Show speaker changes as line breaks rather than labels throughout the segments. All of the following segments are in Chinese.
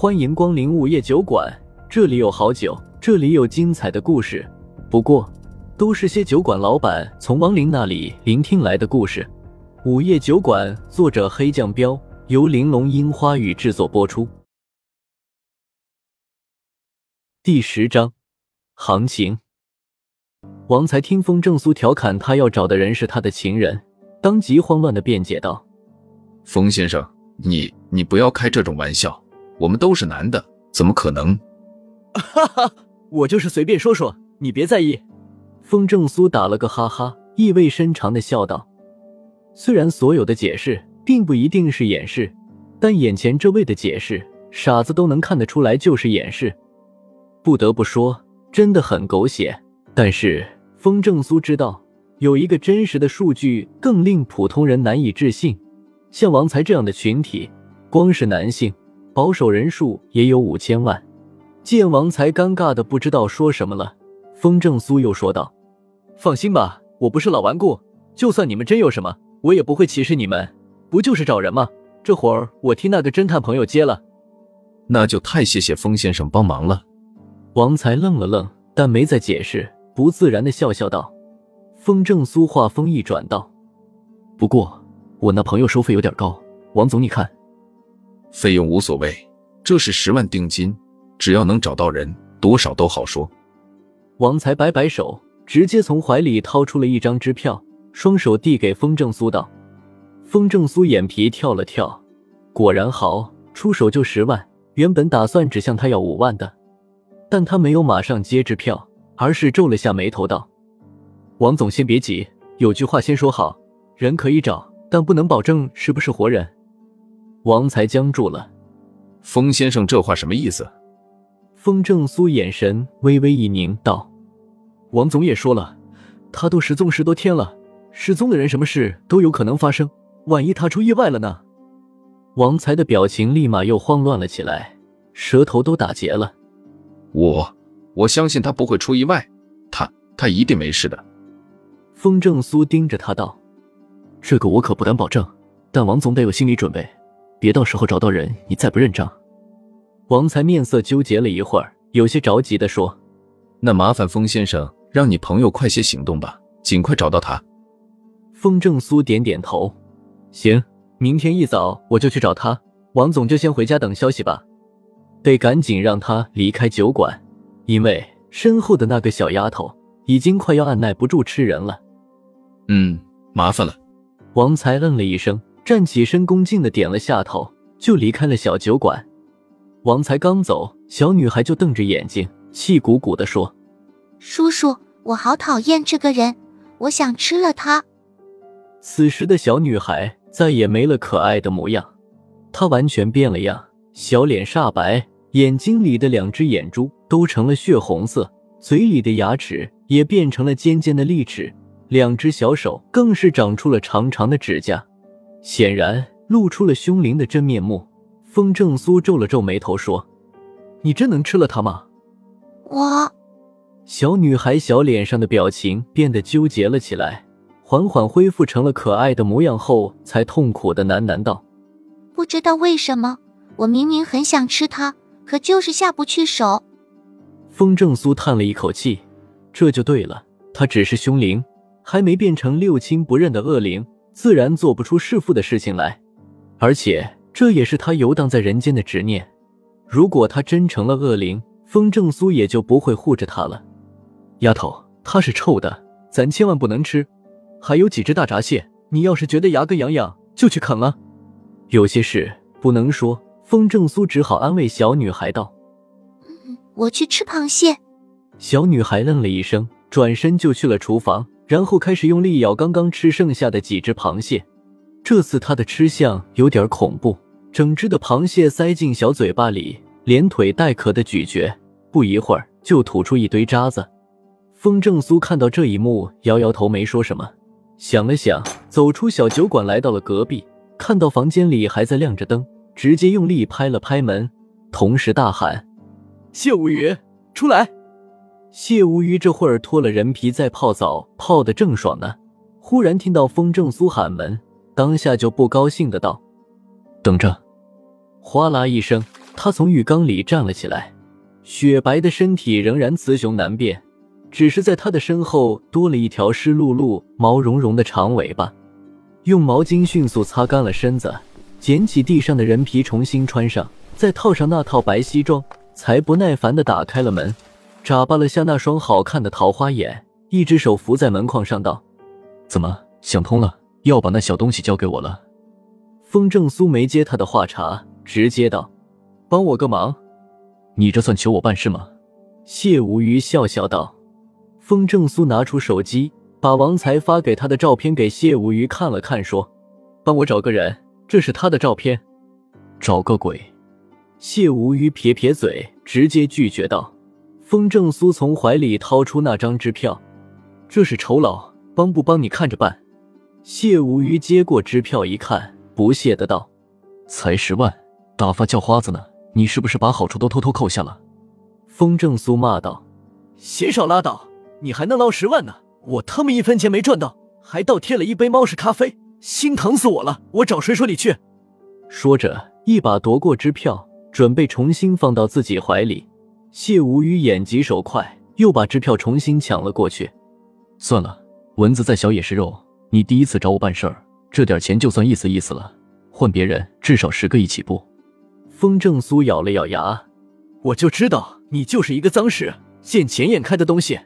欢迎光临午夜酒馆，这里有好酒，这里有精彩的故事。不过，都是些酒馆老板从亡灵那里聆听来的故事。午夜酒馆，作者黑酱标，由玲珑樱花雨制作播出。第十章，行情。王才听风正苏调侃他要找的人是他的情人，当即慌乱的辩解道：“
风先生，你你不要开这种玩笑。”我们都是男的，怎么可能？
哈哈，我就是随便说说，你别在意。风正苏打了个哈哈，意味深长的笑道：“虽然所有的解释并不一定是掩饰，但眼前这位的解释，傻子都能看得出来就是掩饰。不得不说，真的很狗血。但是风正苏知道，有一个真实的数据更令普通人难以置信：像王才这样的群体，光是男性。”保守人数也有五千万，见王才尴尬的不知道说什么了，风正苏又说道：“放心吧，我不是老顽固，就算你们真有什么，我也不会歧视你们。不就是找人吗？这活儿我替那个侦探朋友接了。”
那就太谢谢风先生帮忙了。
王才愣了愣，但没再解释，不自然的笑笑道：“风正苏话锋一转道，不过我那朋友收费有点高，王总你看。”
费用无所谓，这是十万定金，只要能找到人，多少都好说。
王才摆摆手，直接从怀里掏出了一张支票，双手递给风正苏道：“风正苏眼皮跳了跳，果然好，出手就十万。原本打算只向他要五万的，但他没有马上接支票，而是皱了下眉头道：‘王总先别急，有句话先说好，人可以找，但不能保证是不是活人。’”王才僵住了，
风先生这话什么意思？
风正苏眼神微微一凝，道：“王总也说了，他都失踪十多天了，失踪的人什么事都有可能发生，万一他出意外了呢？”王才的表情立马又慌乱了起来，舌头都打结了。
我我相信他不会出意外，他他一定没事的。
风正苏盯着他道：“这个我可不敢保证，但王总得有心理准备。”别到时候找到人，你再不认账。王才面色纠结了一会儿，有些着急的说：“
那麻烦风先生，让你朋友快些行动吧，尽快找到他。”
风正苏点点头：“行，明天一早我就去找他。王总就先回家等消息吧，得赶紧让他离开酒馆，因为身后的那个小丫头已经快要按耐不住吃人了。”“
嗯，麻烦了。”
王才嗯了一声。站起身，恭敬的点了下头，就离开了小酒馆。王才刚走，小女孩就瞪着眼睛，气鼓鼓的说：“
叔叔，我好讨厌这个人，我想吃了他。”
此时的小女孩再也没了可爱的模样，她完全变了样，小脸煞白，眼睛里的两只眼珠都成了血红色，嘴里的牙齿也变成了尖尖的利齿，两只小手更是长出了长长的指甲。显然露出了凶灵的真面目。风正苏皱了皱眉头说：“你真能吃了它吗？”
我，
小女孩小脸上的表情变得纠结了起来，缓缓恢复成了可爱的模样后，才痛苦的喃喃道：“
不知道为什么，我明明很想吃它，可就是下不去手。”
风正苏叹了一口气：“这就对了，它只是凶灵，还没变成六亲不认的恶灵。”自然做不出弑父的事情来，而且这也是他游荡在人间的执念。如果他真成了恶灵，风正苏也就不会护着他了。丫头，他是臭的，咱千万不能吃。还有几只大闸蟹，你要是觉得牙根痒痒，就去啃了。有些事不能说，风正苏只好安慰小女孩道：“
我去吃螃蟹。”
小女孩愣了一声，转身就去了厨房。然后开始用力咬刚刚吃剩下的几只螃蟹，这次他的吃相有点恐怖，整只的螃蟹塞进小嘴巴里，连腿带壳的咀嚼，不一会儿就吐出一堆渣子。风正苏看到这一幕，摇摇头，没说什么，想了想，走出小酒馆，来到了隔壁，看到房间里还在亮着灯，直接用力拍了拍门，同时大喊：“谢无语，出来！”谢无鱼这会儿脱了人皮在泡澡，泡得正爽呢。忽然听到风正苏喊门，当下就不高兴的道：“等着！”哗啦一声，他从浴缸里站了起来，雪白的身体仍然雌雄难辨，只是在他的身后多了一条湿漉漉、毛茸茸的长尾巴。用毛巾迅速擦干了身子，捡起地上的人皮重新穿上，再套上那套白西装，才不耐烦的打开了门，眨巴了下那双好看的桃花眼，一只手扶在门框上道：“
怎么想通了，要把那小东西交给我了？”
风正苏没接他的话茬，直接道：“帮我个忙，
你这算求我办事吗？”
谢无鱼笑笑道。风正苏拿出手机。把王才发给他的照片给谢无鱼看了看，说：“帮我找个人，这是他的照片。”
找个鬼！
谢无鱼撇撇嘴，直接拒绝道。风正苏从怀里掏出那张支票：“这是酬劳，帮不帮你看着办。”谢无鱼接过支票一看，不屑的道：“
才十万，打发叫花子呢？你是不是把好处都偷偷扣下了？”
风正苏骂道：“
嫌少拉倒，你还能捞十万呢？”我他妈一分钱没赚到，还倒贴了一杯猫屎咖啡，心疼死我了！我找谁说理去？
说着，一把夺过支票，准备重新放到自己怀里。谢无语眼疾手快，又把支票重新抢了过去。
算了，蚊子再小也是肉。你第一次找我办事儿，这点钱就算意思意思了。换别人，至少十个亿起步。
风正苏咬了咬牙，
我就知道你就是一个脏屎，见钱眼开的东西。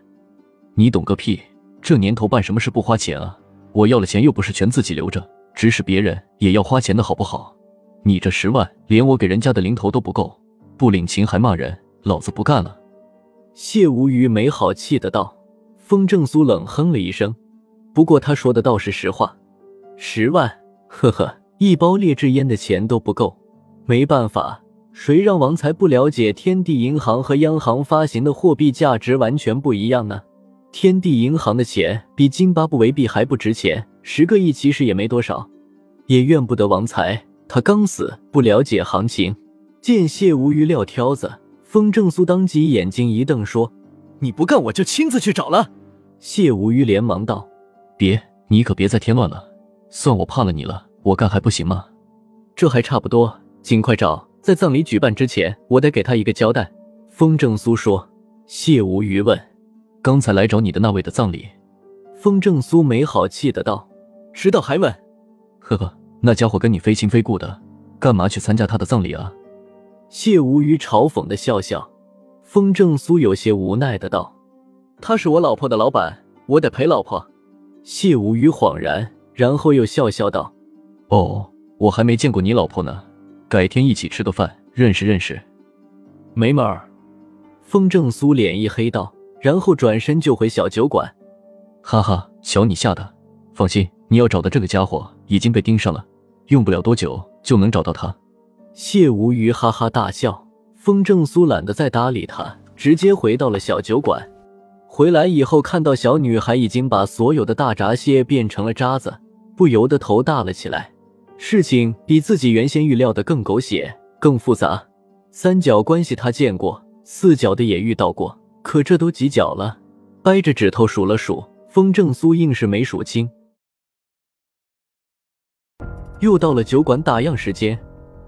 你懂个屁！这年头办什么事不花钱啊？我要了钱又不是全自己留着，指使别人也要花钱的好不好？你这十万连我给人家的零头都不够，不领情还骂人，老子不干了！
谢无鱼没好气的道。风正苏冷哼了一声，不过他说的倒是实话，十万，呵呵，一包劣质烟的钱都不够。没办法，谁让王才不了解天地银行和央行发行的货币价值完全不一样呢？天地银行的钱比津巴布韦币还不值钱，十个亿其实也没多少，也怨不得王才，他刚死，不了解行情。见谢无鱼撂挑子，风正苏当即眼睛一瞪，说：“
你不干，我就亲自去找了。”
谢无鱼连忙道：“
别，你可别再添乱了，算我怕了你了，我干还不行吗？
这还差不多，尽快找，在葬礼举办之前，我得给他一个交代。”风正苏说。谢无鱼问。
刚才来找你的那位的葬礼，
风正苏没好气的道：“
知道还问？
呵呵，那家伙跟你非亲非故的，干嘛去参加他的葬礼啊？”
谢无鱼嘲讽的笑笑。风正苏有些无奈的道：“
他是我老婆的老板，我得陪老婆。”
谢无鱼恍然，然后又笑笑道：“
哦，我还没见过你老婆呢，改天一起吃个饭，认识认识。”
没门儿！风正苏脸一黑道。然后转身就回小酒馆，
哈哈，瞧你吓的！放心，你要找的这个家伙已经被盯上了，用不了多久就能找到他。
谢无鱼哈哈大笑，风正苏懒得再搭理他，直接回到了小酒馆。回来以后看到小女孩已经把所有的大闸蟹变成了渣子，不由得头大了起来。事情比自己原先预料的更狗血、更复杂。三角关系他见过，四角的也遇到过。可这都几角了？掰着指头数了数，风正苏硬是没数清。又到了酒馆打烊时间，